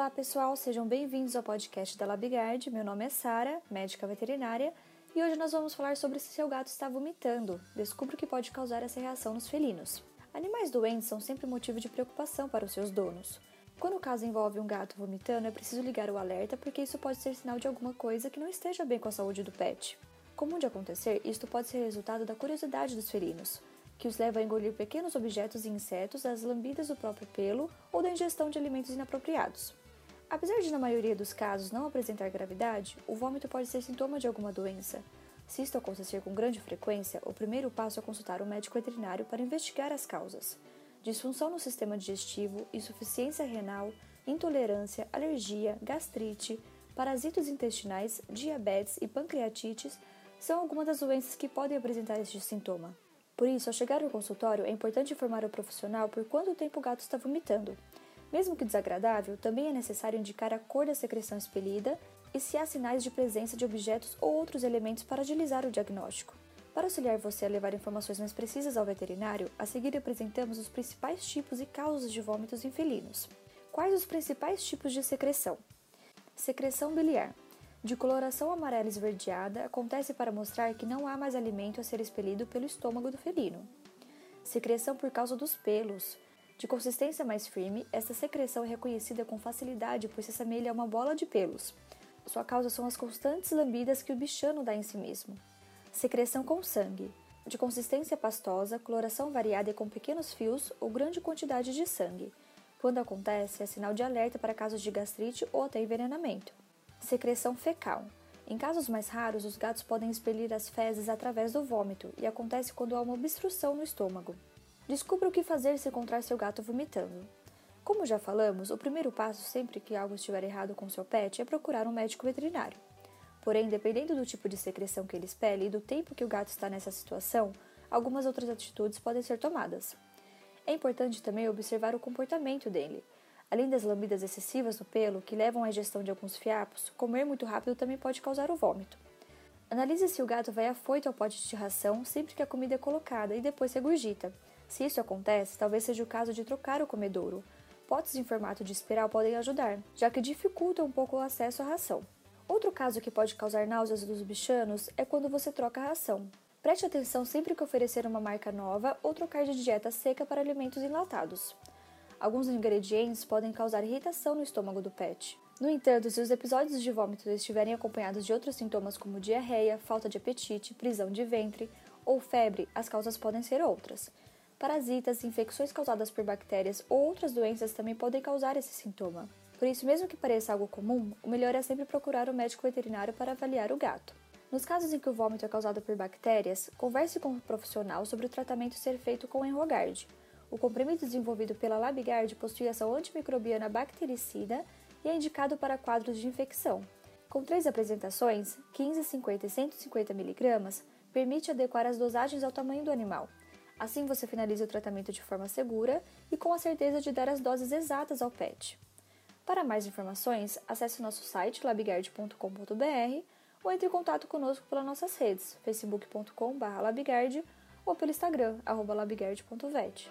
Olá pessoal, sejam bem-vindos ao podcast da Labigard. Meu nome é Sara, médica veterinária, e hoje nós vamos falar sobre se seu gato está vomitando. Descubra o que pode causar essa reação nos felinos. Animais doentes são sempre motivo de preocupação para os seus donos. Quando o caso envolve um gato vomitando, é preciso ligar o alerta porque isso pode ser sinal de alguma coisa que não esteja bem com a saúde do pet. Comum de acontecer, isto pode ser resultado da curiosidade dos felinos, que os leva a engolir pequenos objetos e insetos das lambidas do próprio pelo ou da ingestão de alimentos inapropriados. Apesar de, na maioria dos casos, não apresentar gravidade, o vômito pode ser sintoma de alguma doença. Se isto acontecer com grande frequência, o primeiro passo é consultar um médico veterinário para investigar as causas. Disfunção no sistema digestivo, insuficiência renal, intolerância, alergia, gastrite, parasitos intestinais, diabetes e pancreatites são algumas das doenças que podem apresentar este sintoma. Por isso, ao chegar ao consultório, é importante informar o profissional por quanto tempo o gato está vomitando, mesmo que desagradável, também é necessário indicar a cor da secreção expelida e se há sinais de presença de objetos ou outros elementos para agilizar o diagnóstico. Para auxiliar você a levar informações mais precisas ao veterinário, a seguir apresentamos os principais tipos e causas de vômitos em felinos. Quais os principais tipos de secreção? Secreção biliar. De coloração amarela esverdeada, acontece para mostrar que não há mais alimento a ser expelido pelo estômago do felino. Secreção por causa dos pelos. De consistência mais firme, esta secreção é reconhecida com facilidade pois se assemelha a uma bola de pelos. Sua causa são as constantes lambidas que o bichano dá em si mesmo. Secreção com sangue. De consistência pastosa, coloração variada e com pequenos fios ou grande quantidade de sangue. Quando acontece, é sinal de alerta para casos de gastrite ou até envenenamento. Secreção fecal. Em casos mais raros, os gatos podem expelir as fezes através do vômito e acontece quando há uma obstrução no estômago. Descubra o que fazer se encontrar seu gato vomitando. Como já falamos, o primeiro passo sempre que algo estiver errado com seu pet é procurar um médico veterinário. Porém, dependendo do tipo de secreção que ele expele e do tempo que o gato está nessa situação, algumas outras atitudes podem ser tomadas. É importante também observar o comportamento dele. Além das lambidas excessivas no pelo, que levam à ingestão de alguns fiapos, comer muito rápido também pode causar o vômito. Analise se o gato vai afoito ao pote de ração sempre que a comida é colocada e depois regurgita. Se isso acontece, talvez seja o caso de trocar o comedouro. Potes em formato de espiral podem ajudar, já que dificultam um pouco o acesso à ração. Outro caso que pode causar náuseas dos bichanos é quando você troca a ração. Preste atenção sempre que oferecer uma marca nova ou trocar de dieta seca para alimentos enlatados. Alguns ingredientes podem causar irritação no estômago do pet. No entanto, se os episódios de vômito estiverem acompanhados de outros sintomas como diarreia, falta de apetite, prisão de ventre ou febre, as causas podem ser outras. Parasitas, infecções causadas por bactérias ou outras doenças também podem causar esse sintoma. Por isso, mesmo que pareça algo comum, o melhor é sempre procurar o um médico veterinário para avaliar o gato. Nos casos em que o vômito é causado por bactérias, converse com um profissional sobre o tratamento ser feito com Enrogard. O comprimido desenvolvido pela Labigard possui ação antimicrobiana bactericida e é indicado para quadros de infecção. Com três apresentações, 15, 50 e 150 mg, permite adequar as dosagens ao tamanho do animal. Assim você finaliza o tratamento de forma segura e com a certeza de dar as doses exatas ao pet. Para mais informações, acesse nosso site labigard.com.br ou entre em contato conosco pelas nossas redes, facebook.com.br ou pelo Instagram, labigard.vet.